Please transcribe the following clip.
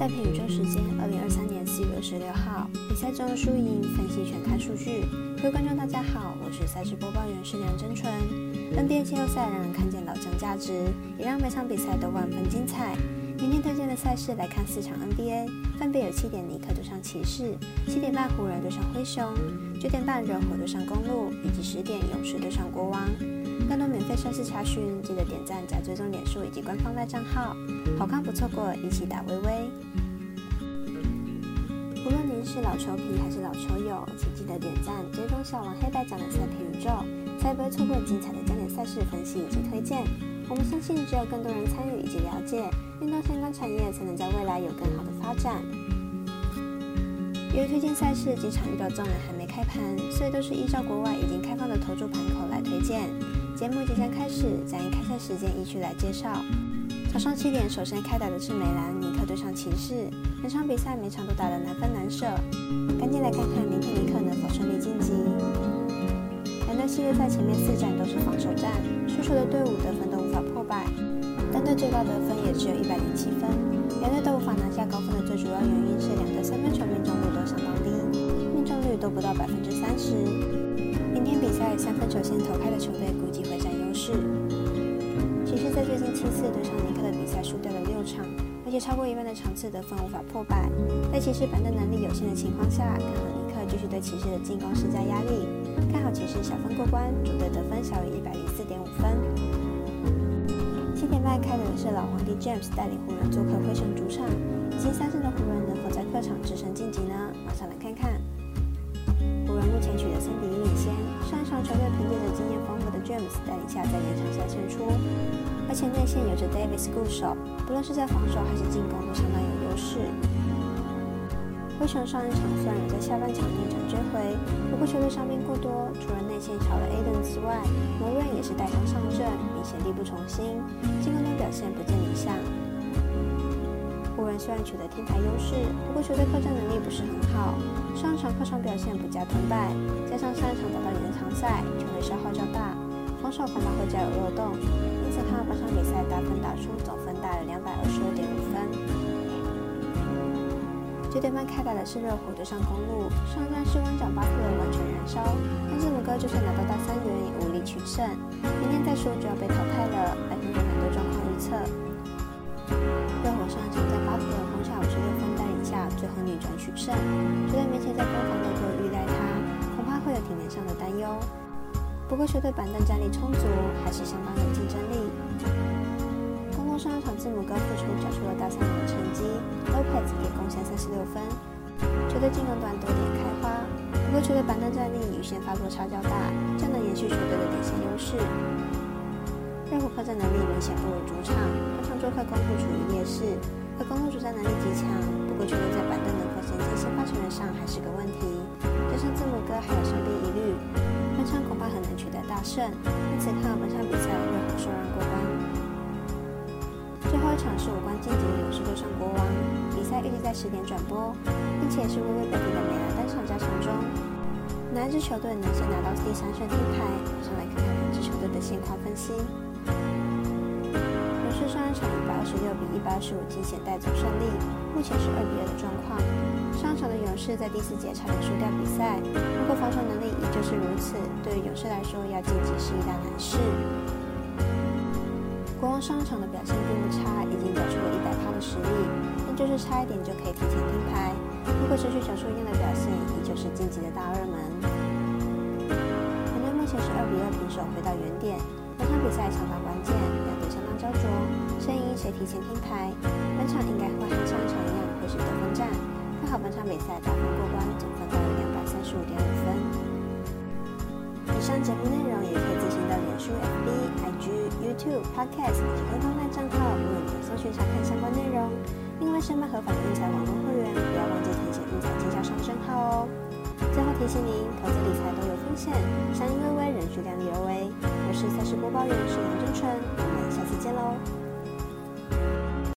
赛评宇宙时间，二零二三年四月二十六号，比赛中输赢分析全看数据。各位观众，大家好，我是赛事播报员是梁真纯。NBA 季后赛让人看见老将价值，也让每场比赛都万分精彩。明天推荐的赛事来看四场 NBA，分别有七点尼克对上骑士，七点半湖人对上灰熊，九点半热火对上公路，以及十点勇士对上国王。更多免费赛事查询，记得点赞加追踪脸书以及官方赖账号，好看不错过，一起打微微。无论您是老球皮还是老球友，请记得点赞追踪小王黑白奖的赛评宇宙，才不会错过精彩的焦点赛事分析以及推荐。我们相信，只有更多人参与以及了解运动相关产业，才能在未来有更好的发展。由于推荐赛事经常遇到众人还没开盘，所以都是依照国外已经开放的投注盘口来推荐。节目即将开始，将以开赛时间依序来介绍。早上七点，首先开打的是美兰尼克对上骑士。本场比赛每场都打得难分难舍，赶紧来看看明天尼克能否顺利晋级。两队系列赛前面四战都是防守战，输球的队伍得分都无法破百，单队最高得分也只有一百零七分。两队都无法拿下高分的最主要原因是两队三分球命中率都相当低，命中率都不到百分之三十。在三分球线投开的球队估计会占优势。骑士在最近七次对上尼克的比赛输掉了六场，而且超过一半的场次得分无法破百。在骑士板凳能力有限的情况下，看好尼克继续对骑士的进攻施加压力。看好骑士小分过关，主队得分小于一百零四点五分。七点半开的是老皇帝 James 带领湖人做客灰熊主场，已经三胜的湖人能否在客场制胜晋级呢？马上来看看。湖人目前取得三比一领先，上一场球队凭借着经验丰富的 James 带领下，在延长赛胜出，而且内线有着 Davis 固守，不论是在防守还是进攻都相当有优势。灰熊上一场虽然有在下半场逆转追回，不过球队伤兵过多，除了内线少了 Aden 之外，摩瑞也是带伤上阵，明显力不从心，进攻端表现不见理想。虽然取得天台优势，不过球队客战能力不是很好。上一场客场表现不佳吞败，加上上一场打到延长赛，球队消耗较大，防守恐怕会较有漏洞。因此看好本场比赛打分打出总分大于两百二十五点五分。九点半开打的是热火对上公路，上战士官长巴特勒完全燃烧，但字母哥就算拿到大三元也无力取胜，明天再输就要被淘汰了。来看看两队状况预测。热火上场在巴特勒攻下五十六分带领下，最后逆转取胜。球队面前在攻防都够依赖他，恐怕会有体能上的担忧。不过球队板凳战力充足，还是相当有竞争力。公路上一场字母哥复出，交出了大三元成绩，Lopez 也贡献三十六分。球队进攻端多点开花，不过球队板凳战力与先发落差较大，将能延续球队的领先优势。热火客战能力明显不如主场，本场做客公路处于劣势，而公路主战能力极强，不过球队在板凳能否衔接先发球员上还是个问题。加上字母哥还有伤病疑虑，本场恐怕很难取得大胜，因此看好本场比赛热火受让过关。最后一场是无关晋级的勇士对上国王，比赛预计在十点转播，并且是微微本地的美兰单场加强中。哪一支球队能先拿到第三胜金牌？马上来看看两支球队的现况分析。勇士上一场一百二十六比一百二十五惊险带走胜利，目前是二比二的状况。上场的勇士在第四节差点输掉比赛，不过防守能力依旧是如此，对于勇士来说要晋级是一大难事。国王上场的表现并不差，已经缴出了一百趴的实力，但就是差一点就可以提前停牌。如果持续小出一样的表现，依旧是晋级的大热门。两队目前是二比二平手，回到原点。比赛相当关键，两队相当焦灼，谁赢谁提前听牌。本场应该会和上一场一样，会是得分战。看好本场比赛打分过关，总分大于两百三十五点五分。以上节目内容也可以自行到脸书、FB、IG、YouTube、Podcast 以及官方账号，为你们搜寻查看相关内容。另外，申办合法的运彩网络会员，不要忘记填写运彩经销商证号哦。最后提醒您，投资理财都有风险，相依为微，人需量力而为。我是赛事播报员，是杨真纯，我们下次见喽。